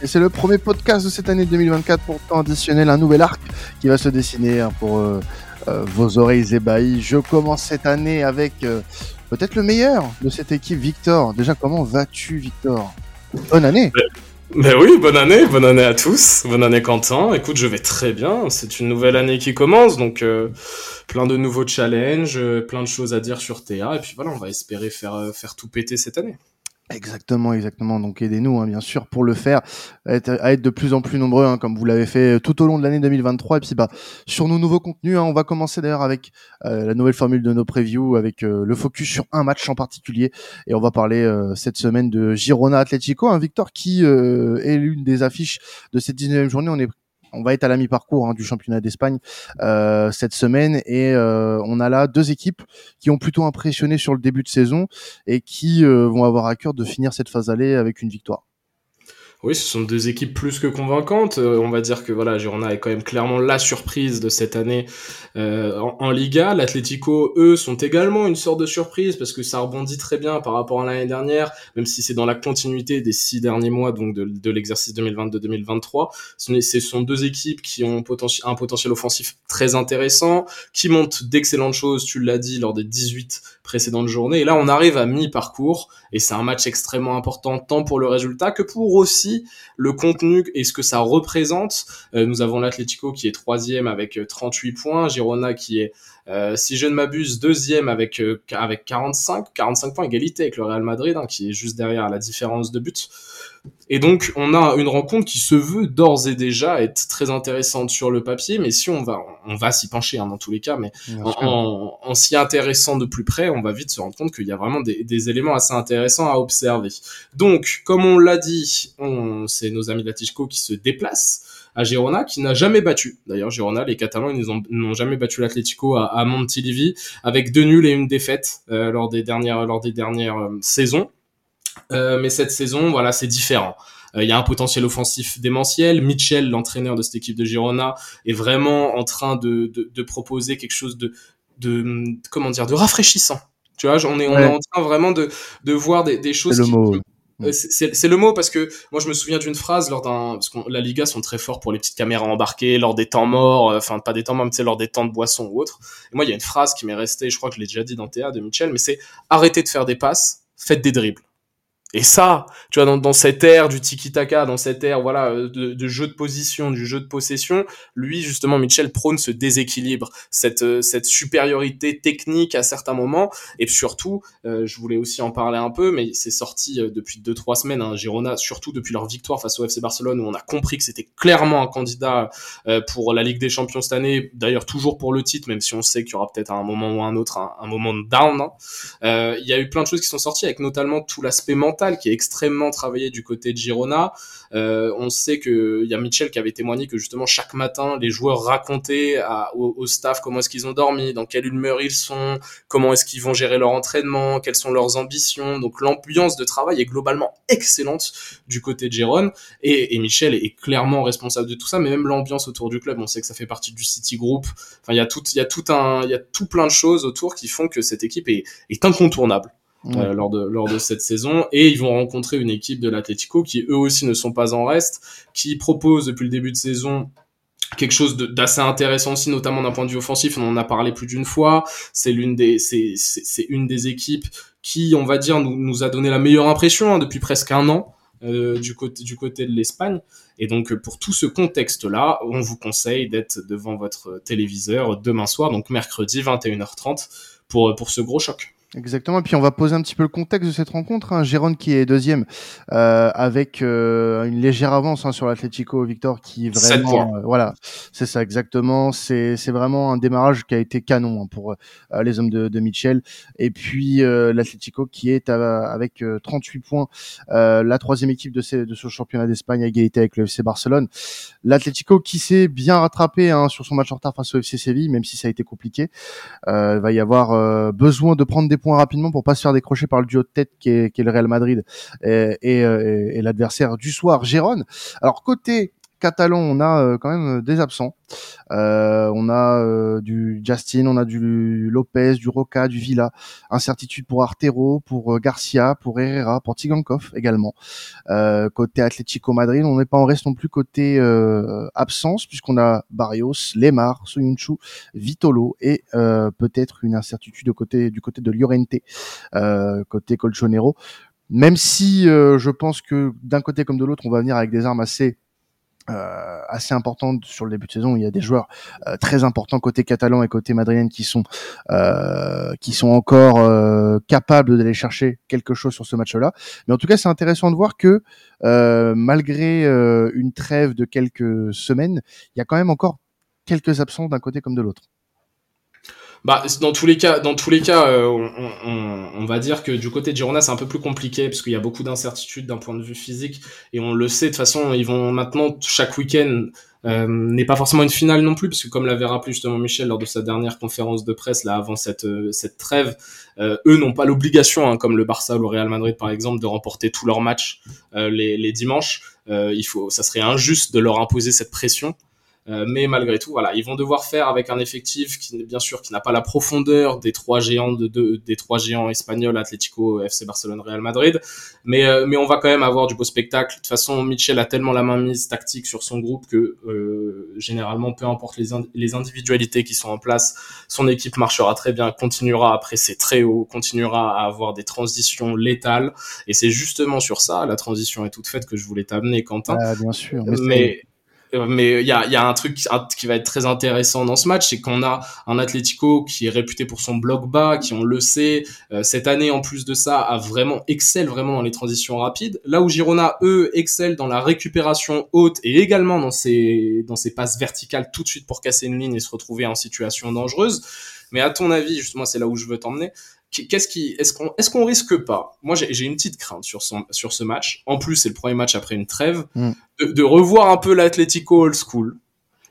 Et c'est le premier podcast de cette année 2024 pour additionnel, un nouvel arc qui va se dessiner hein, pour euh, euh, vos oreilles ébahies. Je commence cette année avec euh, peut-être le meilleur de cette équipe, Victor. Déjà, comment vas-tu, Victor? Bonne année Ben oui, bonne année, bonne année à tous, bonne année Quentin. Écoute, je vais très bien, c'est une nouvelle année qui commence, donc plein de nouveaux challenges, plein de choses à dire sur TA, et puis voilà, on va espérer faire, faire tout péter cette année. Exactement, exactement. Donc aidez-nous, hein, bien sûr, pour le faire, à être, de plus en plus nombreux, hein, comme vous l'avez fait tout au long de l'année 2023. Et puis, bah, sur nos nouveaux contenus, hein, on va commencer d'ailleurs avec euh, la nouvelle formule de nos previews, avec euh, le focus sur un match en particulier. Et on va parler euh, cette semaine de Girona Atlético, un Victor qui est l'une des affiches de cette 19e journée. On est on va être à la mi-parcours hein, du championnat d'Espagne euh, cette semaine et euh, on a là deux équipes qui ont plutôt impressionné sur le début de saison et qui euh, vont avoir à cœur de finir cette phase aller avec une victoire. Oui, ce sont deux équipes plus que convaincantes. Euh, on va dire que voilà, Girona est quand même clairement la surprise de cette année euh, en, Liga. L'Atlético, eux, sont également une sorte de surprise parce que ça rebondit très bien par rapport à l'année dernière, même si c'est dans la continuité des six derniers mois, donc de, de l'exercice 2022-2023. Ce sont deux équipes qui ont un potentiel offensif très intéressant, qui montent d'excellentes choses, tu l'as dit, lors des 18 précédentes journées. Et là, on arrive à mi-parcours et c'est un match extrêmement important tant pour le résultat que pour aussi le contenu et ce que ça représente. Euh, nous avons l'Atlético qui est troisième avec 38 euh, points, Girona qui est euh, si je ne m'abuse, deuxième avec avec 45, 45 points, égalité avec le Real Madrid, hein, qui est juste derrière la différence de but. Et donc, on a une rencontre qui se veut d'ores et déjà être très intéressante sur le papier, mais si on va, on va s'y pencher hein, dans tous les cas, mais en, en, s'y intéressant de plus près, on va vite se rendre compte qu'il y a vraiment des, des, éléments assez intéressants à observer. Donc, comme on l'a dit, c'est nos amis d'Atletico qui se déplacent à Girona, qui n'a jamais battu. D'ailleurs, Girona, les Catalans, ils n'ont jamais battu l'Atlético à, à Montilivi, avec deux nuls et une défaite euh, lors des dernières, lors des dernières euh, saisons. Euh, mais cette saison, voilà, c'est différent. Euh, il y a un potentiel offensif démentiel. Mitchell, l'entraîneur de cette équipe de Girona, est vraiment en train de, de, de proposer quelque chose de, de, comment dire, de rafraîchissant. Tu vois, on est, on est en train vraiment de, de voir des, des choses. C'est le mot. Euh, c'est le mot parce que moi je me souviens d'une phrase lors d'un parce que la Liga sont très forts pour les petites caméras embarquées lors des temps morts enfin pas des temps morts mais lors des temps de boisson ou autre et moi il y a une phrase qui m'est restée je crois que je l'ai déjà dit dans TA de Mitchell mais c'est arrêtez de faire des passes faites des dribbles et ça, tu vois, dans, dans cette ère du tiki-taka, dans cette ère, voilà, euh, de, de, jeu de position, du jeu de possession, lui, justement, Mitchell prône ce déséquilibre, cette, euh, cette supériorité technique à certains moments. Et surtout, euh, je voulais aussi en parler un peu, mais c'est sorti depuis deux, trois semaines, hein, Girona, surtout depuis leur victoire face au FC Barcelone, où on a compris que c'était clairement un candidat pour la Ligue des Champions cette année, d'ailleurs toujours pour le titre, même si on sait qu'il y aura peut-être à un moment ou un autre un, un moment de down. Hein. Il y a eu plein de choses qui sont sorties, avec notamment tout l'aspect mental qui est extrêmement travaillé du côté de Girona. Euh, on sait que il y a Mitchell qui avait témoigné que justement chaque matin les joueurs racontaient au, staff comment est-ce qu'ils ont dormi, dans quelle humeur ils sont, comment est-ce qu'ils vont gérer leur entraînement, quelles sont leurs ambitions. Donc l'ambiance de travail est globalement excellente du côté de Girona et, Michel est clairement responsable de tout ça, mais même l'ambiance autour du club, on sait que ça fait partie du City Group. Enfin, il y a tout, tout plein de choses autour qui font que cette équipe est incontournable. Euh, lors de lors de cette saison et ils vont rencontrer une équipe de l'Atlético qui eux aussi ne sont pas en reste, qui propose depuis le début de saison quelque chose d'assez intéressant aussi, notamment d'un point de vue offensif. On en a parlé plus d'une fois. C'est l'une des, c'est, une des équipes qui, on va dire, nous, nous a donné la meilleure impression hein, depuis presque un an euh, du côté du côté de l'Espagne. Et donc pour tout ce contexte-là, on vous conseille d'être devant votre téléviseur demain soir, donc mercredi 21h30 pour pour ce gros choc. Exactement. Et puis on va poser un petit peu le contexte de cette rencontre. Hein. Gérone qui est deuxième euh, avec euh, une légère avance hein, sur l'Atlético Victor qui vraiment euh, voilà c'est ça exactement. C'est c'est vraiment un démarrage qui a été canon hein, pour euh, les hommes de, de Mitchell. Et puis l'Atlético qui est avec 38 points la troisième équipe de, ces, de ce championnat d'Espagne à égalité avec le FC Barcelone. L'Atlético qui s'est bien rattrapé hein, sur son match en retard face au FC Séville même si ça a été compliqué. il va y avoir besoin de prendre des points rapidement pour pas se faire décrocher par le duo de tête qui est, est le Real Madrid et, et, euh, et l'adversaire du soir, Gérone. Alors côté catalan, on a quand même des absents. on a du Justin, on a du Lopez, du Roca, du Villa. Incertitude pour Artero, pour Garcia, pour Herrera, pour Tigankov également. côté Atlético Madrid, on n'est pas en reste non plus côté absence puisqu'on a Barrios, Lemar, Soyunchu, Vitolo et peut-être une incertitude du côté de Llorente, côté Colchonero même si euh, je pense que d'un côté comme de l'autre, on va venir avec des armes assez euh, assez importantes sur le début de saison. Il y a des joueurs euh, très importants côté catalan et côté madrilène qui sont euh, qui sont encore capables d'aller chercher quelque chose sur ce match-là. Mais en tout cas, c'est intéressant de voir que malgré une trêve de quelques semaines, il y a quand même encore quelques absents d'un côté comme de l'autre. Bah, dans tous les cas, dans tous les cas, euh, on, va dire que du côté de Girona, c'est un peu plus compliqué parce qu'il y a beaucoup d'incertitudes d'un point de vue physique et on le sait de toute façon, ils vont maintenant chaque week-end euh, n'est pas forcément une finale non plus parce que comme l'avait rappelé justement Michel lors de sa dernière conférence de presse là avant cette euh, cette trêve, eux n'ont pas l'obligation, hein, comme le Barça ou le Real Madrid par exemple, de remporter tous leurs matchs les, les dimanches. il faut, ça serait injuste de leur imposer cette pression. Euh, mais malgré tout, voilà, ils vont devoir faire avec un effectif qui, bien sûr, qui n'a pas la profondeur des trois géants de, des trois géants espagnols, Atlético, FC Barcelone, Real Madrid. Mais, euh, mais on va quand même avoir du beau spectacle. De toute façon, Michel a tellement la main mise tactique sur son groupe que euh, généralement, peu importe les, les individualités qui sont en place, son équipe marchera très bien, continuera à presser très haut, continuera à avoir des transitions létales. Et c'est justement sur ça, la transition est toute faite, que je voulais t'amener, Quentin. Ah, bien sûr. mais euh, mais il y a, y a un truc qui va être très intéressant dans ce match, c'est qu'on a un Atlético qui est réputé pour son bloc bas, qui on le sait, euh, cette année en plus de ça a vraiment excelle vraiment dans les transitions rapides. Là où Girona eux excelle dans la récupération haute et également dans ses dans ses passes verticales tout de suite pour casser une ligne et se retrouver en situation dangereuse. Mais à ton avis, justement, c'est là où je veux t'emmener qu'est-ce qui, est-ce qu'on, est-ce qu'on risque pas? Moi, j'ai une petite crainte sur son, sur ce match. En plus, c'est le premier match après une trêve, mm. de, de, revoir un peu l'Atlético old school,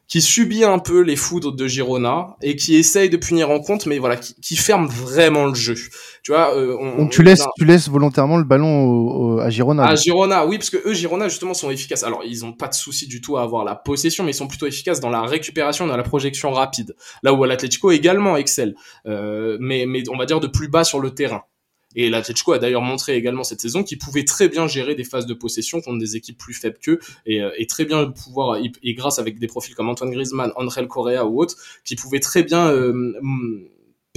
qui subit un peu les foudres de Girona et qui essaye de punir en compte, mais voilà, qui, qui ferme vraiment le jeu. Tu vois, euh, on, tu laisses, tu laisses volontairement le ballon à Girona. À Girona, oui, parce que eux, Girona justement sont efficaces. Alors, ils ont pas de souci du tout à avoir la possession, mais ils sont plutôt efficaces dans la récupération, dans la projection rapide. Là où l'Atlético également excelle, euh, mais mais on va dire de plus bas sur le terrain. Et l'Atletico a d'ailleurs montré également cette saison qu'il pouvait très bien gérer des phases de possession contre des équipes plus faibles qu'eux et, euh, et, très bien pouvoir, et grâce avec des profils comme Antoine Griezmann, André Correa ou autres, qui pouvaient très bien euh,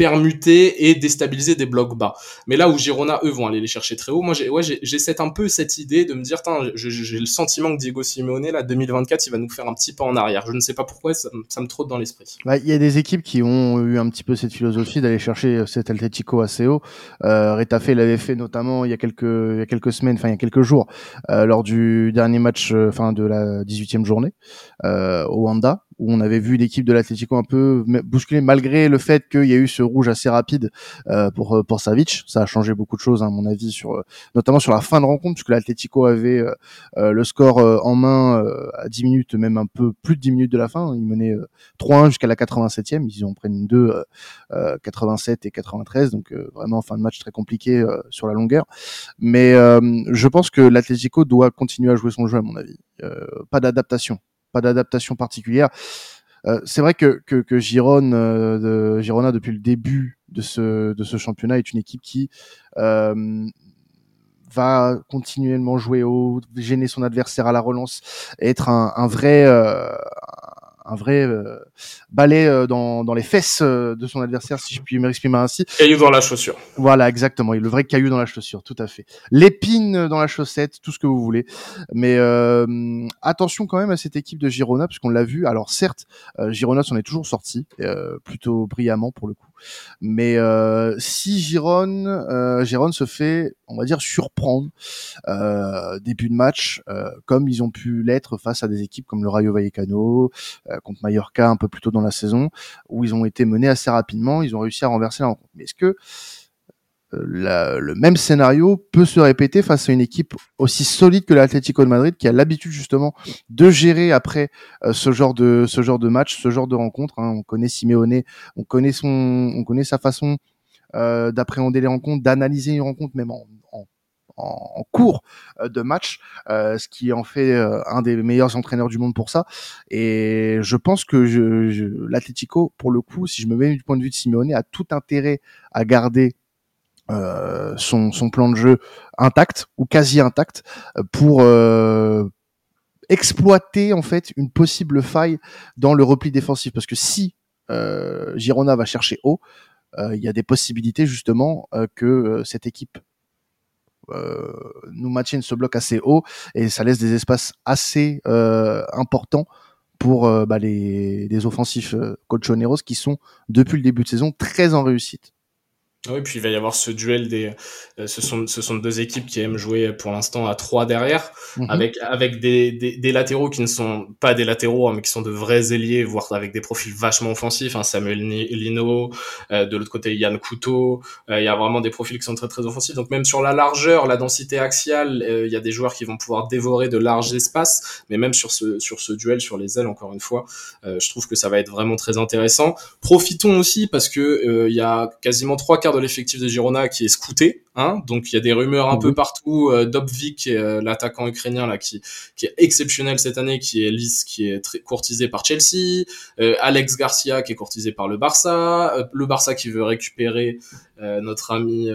permuter et déstabiliser des blocs bas. Mais là où Girona, eux, vont aller les chercher très haut, moi, j'ai, ouais, cette, un peu cette idée de me dire, j'ai le sentiment que Diego Simeone, là, 2024, il va nous faire un petit pas en arrière. Je ne sais pas pourquoi, ça, me trotte dans l'esprit. Bah, il y a des équipes qui ont eu un petit peu cette philosophie d'aller chercher euh, cet Atletico assez haut. Euh, Retafe l'avait fait notamment il y a quelques, il y a quelques semaines, enfin, il y a quelques jours, euh, lors du dernier match, euh, enfin, de la 18e journée, au Wanda, où on avait vu l'équipe de l'Atlético un peu bousculer malgré le fait qu'il y a eu ce rouge assez rapide euh, pour euh, pour Savic. Ça a changé beaucoup de choses, hein, à mon avis, euh, notamment sur la fin de rencontre, puisque l'Atlético avait le score en main à 10 minutes, même un peu plus de 10 minutes de la fin. Ils menaient 3-1 jusqu'à la 87e. Ils ont pris deux 87 et 93, donc vraiment fin de match très compliqué sur la longueur. Mais je pense que l'Atlético doit continuer à jouer son jeu, à mon avis. pas d'adaptation pas d'adaptation particulière. Euh, c'est vrai que, que, euh, Girona, depuis le début de ce, de ce championnat, est une équipe qui euh, va continuellement jouer haut, gêner son adversaire à la relance, être un, vrai, un vrai euh, balai euh, dans, dans les fesses euh, de son adversaire, si je puis m'exprimer ainsi. Caillou dans la chaussure. Voilà, exactement. Le vrai caillou dans la chaussure, tout à fait. L'épine dans la chaussette, tout ce que vous voulez. Mais attention quand même à cette équipe de Girona, puisqu'on l'a vu. Alors certes, Girona s'en est toujours sorti, plutôt brillamment pour le coup. Mais euh, si Giron, euh, se fait, on va dire, surprendre euh, début de match, comme ils ont pu l'être face à des équipes comme le Rayo Vallecano, contre Mallorca un peu plus tôt dans la saison, où ils ont été menés assez rapidement, ils ont réussi à renverser la rencontre. Mais est-ce que le même scénario peut se répéter face à une équipe aussi solide que l'Atlético de Madrid qui a l'habitude justement de gérer après euh, ce genre de ce genre de match, ce genre de rencontre. Hein? On connaît Simeone, on connaît son, on connaît sa façon euh, d'appréhender les rencontres, d'analyser une rencontre même en, cours de match, ce qui en fait un des meilleurs entraîneurs du monde pour ça. Et je pense que je, l'Atlético, pour le coup, si je me mets du point de vue de Simeone, a tout intérêt à garder euh, son, plan de jeu intact ou quasi intact pour euh, exploiter en fait une possible faille dans le repli défensif parce que si euh, Girona va chercher haut, euh, il y a des possibilités justement euh, que cette équipe nous maintienne ce bloc assez haut et ça laisse des espaces assez importants pour bah, les, les offensifs colchoneros qui sont depuis le début de saison très en réussite. Ah oui, puis il va y avoir ce duel des. Euh, ce, sont, ce sont deux équipes qui aiment jouer pour l'instant à trois derrière, mhm. avec, avec des, des, des, latéraux qui ne sont pas des latéraux, hein, mais qui sont de vrais ailiers, voire avec des profils vachement offensifs. Hein, Samuel Lino, euh, de l'autre côté Yann Couteau. Euh, il y a vraiment des profils qui sont très très offensifs. Donc même sur la largeur, la densité axiale, il y a des joueurs qui vont pouvoir dévorer de larges espaces. Mais même sur ce, sur ce duel, sur les ailes, encore une fois, je trouve que ça va être vraiment très intéressant. Profitons aussi parce que il y a quasiment trois quarts de l'effectif de Girona qui est scouté. Hein donc il y a des rumeurs un peu partout. Euh, Dobvik, euh, l'attaquant ukrainien là, qui, qui est exceptionnel cette année, qui est lisse, qui est très courtisé par Chelsea. Euh, Alex Garcia qui est courtisé par le Barça. Euh, le Barça qui veut récupérer notre ami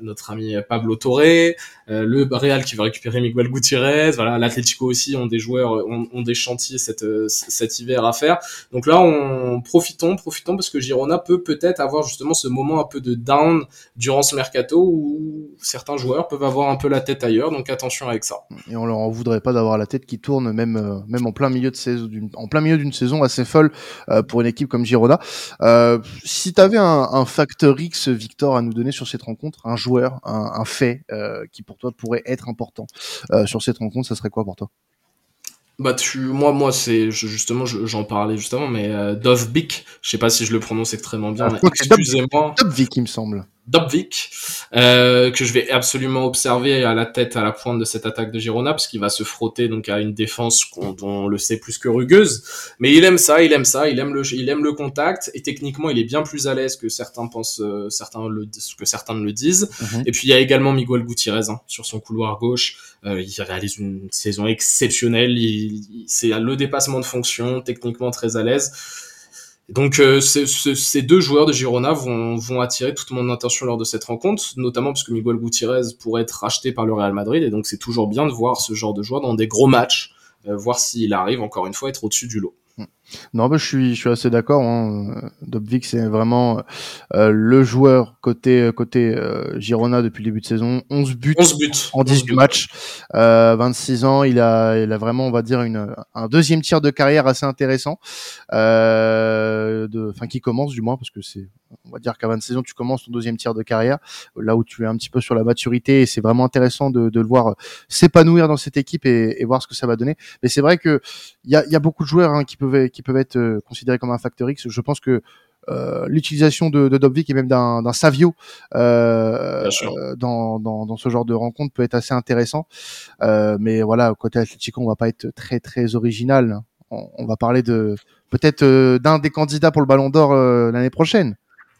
notre ami Pablo Torre. le Real qui veut récupérer Miguel Gutiérrez. Voilà, l'Atlético aussi ont des joueurs, ont, ont des chantiers cet, cet hiver à faire. Donc là, on profitons, profitons parce que Girona peut peut-être avoir justement ce moment un peu de down durant ce mercato où certains joueurs peuvent avoir un peu la tête ailleurs, donc attention avec ça. Et on leur en voudrait pas d'avoir la tête qui tourne même euh, même en plein milieu de saison, en plein milieu d'une saison assez folle euh, pour une équipe comme Girona. Euh, si tu avais un, un facteur X, Victor, à nous donner sur cette rencontre, un joueur, un, un fait qui pour toi pourrait être important sur cette rencontre, ça serait quoi pour toi? Bah tu, moi, moi, c'est justement, j'en parlais justement, mais Dovbik, je sais pas si je le prononce extrêmement bien. Ah, excusez-moi. Dovbik, il me semble. Dobvik, euh, que je vais absolument observer à la tête, à la pointe de cette attaque de Girona, puisqu'il va se frotter donc à une défense dont on le sait plus que rugueuse. Mais il aime ça, il aime ça, il aime le, il aime le contact, et techniquement il est bien plus à l'aise que certains pensent, euh, certains le, que certains ne le disent. Mhm. Et puis il y a également Miguel Gutiérrez hein, sur son couloir gauche. Euh, il réalise une saison exceptionnelle. c'est le dépassement de fonction, techniquement très à l'aise. Donc euh, ces deux joueurs de Girona vont, vont attirer toute mon attention lors de cette rencontre, notamment parce que Miguel Gutiérrez pourrait être racheté par le Real Madrid, et donc c'est toujours bien de voir ce genre de joueur dans des gros matchs, euh, voir s'il arrive encore une fois à être au-dessus du lot. Non, bah, je suis, je suis assez d'accord. Hein. Dobvik, c'est vraiment euh, le joueur côté côté euh, Girona depuis le début de saison. 11 buts, 11 buts. en 18 matchs, euh, 26 ans. Il a, il a vraiment, on va dire, une, un deuxième tiers de carrière assez intéressant, euh, de, enfin qui commence du moins, parce que c'est, on va dire qu'à 26 ans, tu commences ton deuxième tiers de carrière, là où tu es un petit peu sur la maturité, et c'est vraiment intéressant de, de le voir s'épanouir dans cette équipe et, et, voir ce que ça va donner. Mais c'est vrai que il y a, y a beaucoup de joueurs hein, qui peuvent qui peuvent être euh, considérés comme un facteur X. Je pense que euh, l'utilisation de, de Dobvik et même d'un Savio euh, dans, dans, dans, ce genre de rencontre peut être assez intéressant. Euh, mais voilà, côté Atlético, on va pas être très très original. On, on va parler de peut-être d'un des candidats pour le Ballon d'Or l'année prochaine.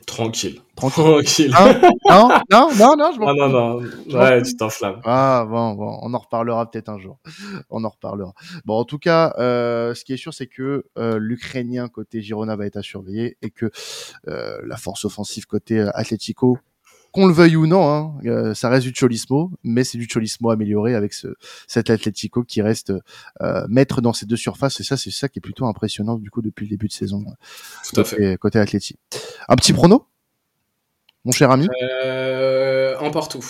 Tranquille. Tranquille. Hein non, non, non, non, je ah, non, non, Ouais, tu t'enflammes. Ah, bon, bon, on en reparlera peut-être un jour. On en reparlera. Bon, en tout cas, euh, ce qui est sûr, c'est que euh, l'Ukrainien côté Girona va être à surveiller et que euh, la force offensive côté euh, Atletico qu'on le veuille ou non, hein, euh, ça reste du Cholismo, mais c'est du Cholismo amélioré avec ce, cet Atletico qui reste euh, maître dans ces deux surfaces. Et ça, c'est ça qui est plutôt impressionnant du coup depuis le début de saison. Tout à fait. Côté Atleti. Un petit prono, mon cher ami? Euh, un partout.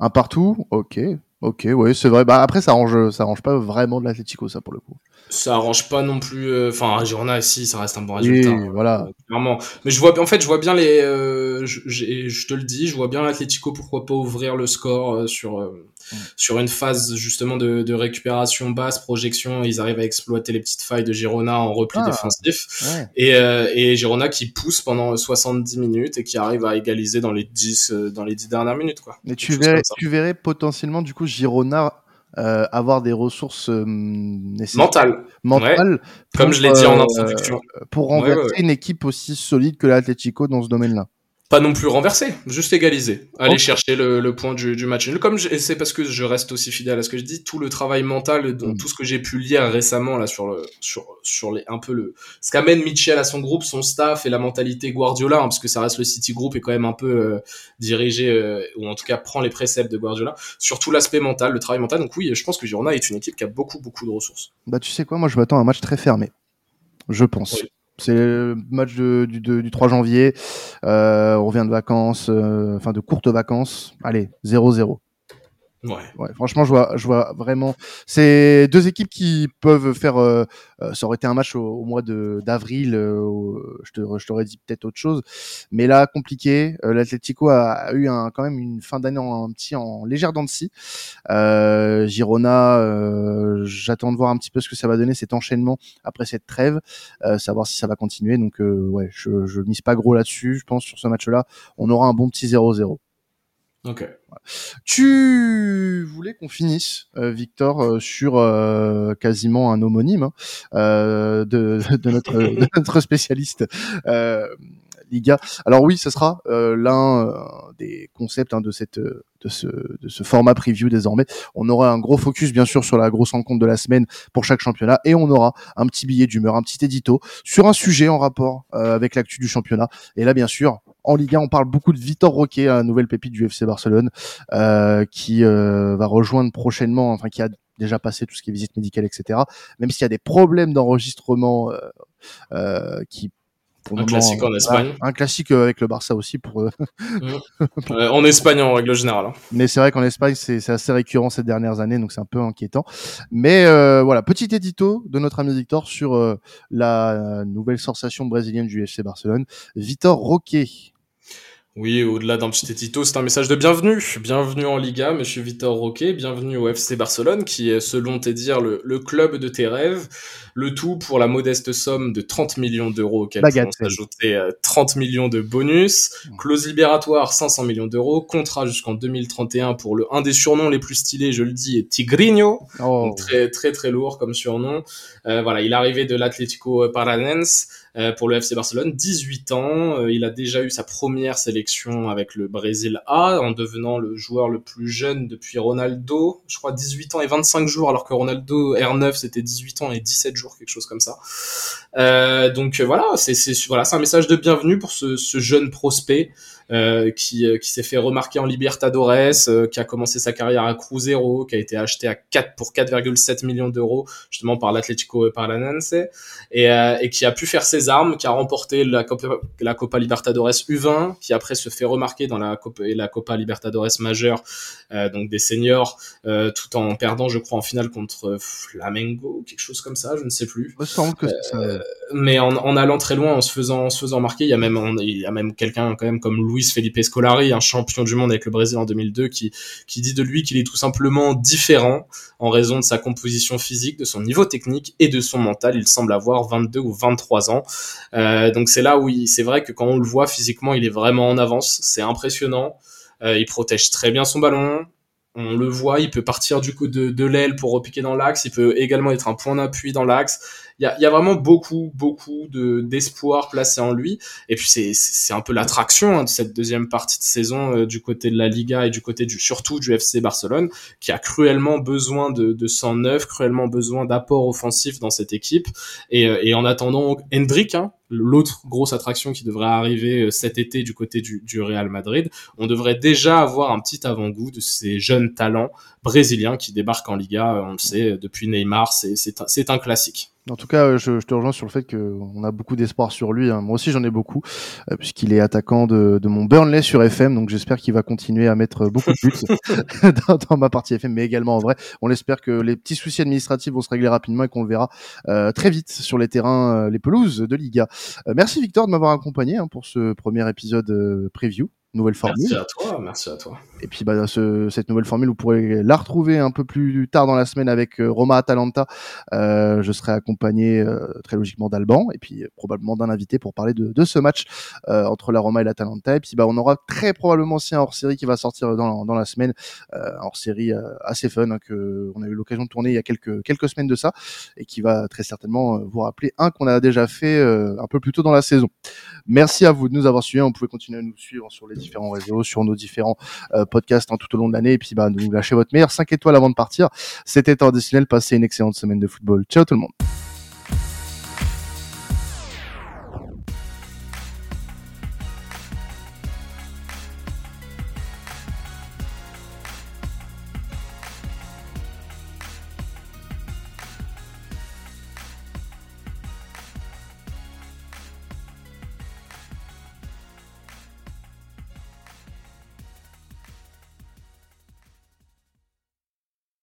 Un partout, ok. Ok, oui, c'est vrai. Bah après, ça arrange, ça arrange pas vraiment de l'Atletico, ça pour le coup. Ça arrange pas non plus. Euh, enfin, euh, Girona, si, ça reste un bon résultat. Oui, hein, voilà. clairement. Mais je vois, en fait, je vois bien les. Euh, je, je, te le dis, je vois bien l'Atletico. Pourquoi pas ouvrir le score euh, sur euh, mm. sur une phase justement de, de, récupération basse, projection. Ils arrivent à exploiter les petites failles de Girona en repli ah, défensif. Ouais. Et et Girona qui pousse pendant 70 minutes et qui arrive à égaliser dans les 10 dans les 10 dernières minutes, quoi. Mais tu verrais, tu verrais potentiellement du coup Girona euh, avoir des ressources euh, mentales, mentales comme je l'ai dit en euh, introduction, pour renverser une équipe aussi solide que l'Atletico dans ce domaine-là. Pas non plus renverser, juste égaliser, aller chercher le, le, point du, du match. Comme c'est parce que je reste aussi fidèle à ce que je dis, tout le travail mental, mm. tout ce que j'ai pu lire récemment là sur le sur sur les un peu le ce qu'amène Mitchell à son groupe, son staff et la mentalité Guardiola, hein, parce que ça reste le City Group et quand même un peu euh, dirigé euh, ou en tout cas prend les préceptes de Guardiola, surtout l'aspect mental, le travail mental. Donc oui, je pense que Girona est une équipe qui a beaucoup beaucoup de ressources. Bah tu sais quoi, moi je m'attends à un match très fermé, je pense. C'est le match de, du, du, 3 janvier. Euh, on revient de vacances, euh, enfin de courtes vacances. Allez, 0-0. Franchement, je vois, je vois vraiment. C'est deux équipes qui peuvent faire. Euh, euh, ça aurait été un match au, mois d'avril. Euh, je te, je t'aurais dit peut-être autre chose, mais là compliqué. Euh, L'Atlético a, eu quand même une fin d'année en un petit en légère dents de scie. Girona, j'attends de voir un petit peu ce que ça va donner cet enchaînement après cette trêve, savoir si ça va continuer. Donc ouais, je, je mise pas gros là-dessus. Je pense sur ce match-là, on aura un bon petit 0-0. Ok. Tu voulais qu'on finisse, euh, Victor, euh, sur euh, quasiment un homonyme hein, de, de, notre, de, notre, spécialiste Liga. Alors oui, ce sera l'un des concepts hein, de cette de ce, de ce format preview désormais. On aura un gros focus bien sûr sur la grosse rencontre de la semaine pour chaque championnat et on aura un petit billet d'humeur, un petit édito sur un sujet en rapport avec l'actu du championnat. Et là bien sûr, en Ligue 1, on parle beaucoup de Vitor Roque, un nouvelle pépite du FC Barcelone, euh, qui euh, va rejoindre prochainement, enfin qui a déjà passé tout ce qui est visite médicale, etc. Même s'il y a des problèmes d'enregistrement euh, qui un classique en Espagne. Un classique avec le Barça aussi pour. Mmh. en Espagne en règle générale. Hein. Mais c'est vrai qu'en Espagne c'est assez récurrent ces dernières années, donc c'est un peu inquiétant. Mais euh, voilà, petit édito de notre ami Victor sur la nouvelle sensation brésilienne du FC Barcelone, Vitor Roque. Oui, au-delà d'un petit édito, c'est un message de bienvenue. Bienvenue en Liga, monsieur Vitor Roque. Bienvenue au FC Barcelone, qui est, selon tes dires, le, le, club de tes rêves. Le tout pour la modeste somme de 30 millions d'euros auxquels vont s'ajouter 30 millions de bonus. Clause libératoire, 500 millions d'euros. Contrat jusqu'en 2031 pour le, un des surnoms les plus stylés, je le dis, est Tigrinho. Oh. très, très, très lourd comme surnom. Euh, voilà, il est arrivé de l'Atlético Paranense. Euh, pour le FC Barcelone, 18 ans, euh, il a déjà eu sa première sélection avec le Brésil A en devenant le joueur le plus jeune depuis Ronaldo, je crois 18 ans et 25 jours alors que Ronaldo R9 c'était 18 ans et 17 jours quelque chose comme ça. Euh, donc voilà, c'est un message de bienvenue pour ce jeune prospect. Euh, qui, euh, qui s'est fait remarquer en Libertadores, euh, qui a commencé sa carrière à Cruzeiro, qui a été acheté à 4 pour 4,7 millions d'euros justement par l'Atlético Paranaense et, et qui a pu faire ses armes, qui a remporté la Copa, la Copa Libertadores U20, qui après se fait remarquer dans la Copa, la Copa Libertadores majeure, donc des seniors, tout en perdant, je crois, en finale contre Flamengo, quelque chose comme ça, je ne sais plus. Que mais en, en, allant très loin, en se faisant, en se faisant marquer, il y a même, il y a même quelqu'un quand même comme Luis Felipe Scolari, un champion du monde avec le Brésil en 2002, qui, qui dit de lui qu'il est tout simplement différent en raison de sa composition physique, de son niveau technique et de son mental. Il semble avoir 22 ou 23 ans. Euh, donc c'est là où c'est vrai que quand on le voit physiquement, il est vraiment en avance. C'est impressionnant. Euh, il protège très bien son ballon on le voit, il peut partir du coup de, de l'aile pour repiquer dans l'axe, il peut également être un point d'appui dans l'axe il y a, y a, vraiment beaucoup, beaucoup de d'espoir placé en lui. Et puis c'est c'est un peu l'attraction hein, de cette deuxième partie de saison euh, du côté de la Liga et du côté du surtout du FC Barcelone, qui a cruellement besoin de de 109, cruellement besoin d'apport offensif dans cette équipe. Et, euh, et en attendant Hendrik, hein, l'autre grosse attraction qui devrait arriver euh, cet été du côté du, du Real Madrid, on devrait déjà avoir un petit avant-goût de ces jeunes talents brésiliens qui débarquent en Liga, on le sait, depuis Neymar, c'est un, un classique. En tout cas, je, je, te rejoins sur le fait qu'on a beaucoup d'espoir sur lui. Hein. Moi aussi, j'en ai beaucoup, euh, puisqu'il est attaquant de, de, mon Burnley sur FM. Donc, j'espère qu'il va continuer à mettre beaucoup de buts dans, dans, ma partie FM, mais également en vrai. On espère que les petits soucis administratifs vont se régler rapidement et qu'on le verra euh, très vite sur les terrains, euh, les pelouses de Liga. Euh, merci Victor de m'avoir accompagné hein, pour ce premier épisode preview nouvelle formule. Merci à toi, merci à toi. Et puis bah, ce, cette nouvelle formule, vous pourrez la retrouver un peu plus tard dans la semaine avec euh, Roma Atalanta. Euh, je serai accompagné euh, très logiquement d'Alban et puis probablement d'un invité pour parler de, de ce match euh, entre la Roma et l'Atalanta. Et puis bah, on aura très probablement aussi un hors-série qui va sortir dans, dans la semaine, un hors-série assez fun hein, que on a eu l'occasion de tourner il y a quelques quelques semaines de ça et qui va très certainement vous rappeler un qu'on a déjà fait un peu plus tôt dans la saison. Merci à vous de nous avoir suivis. On pouvait continuer à nous suivre sur les différents réseaux, sur nos différents euh, podcasts hein, tout au long de l'année. Et puis, bah, nous lâcher votre meilleur 5 étoiles avant de partir. C'était traditionnel. Passez une excellente semaine de football. Ciao tout le monde.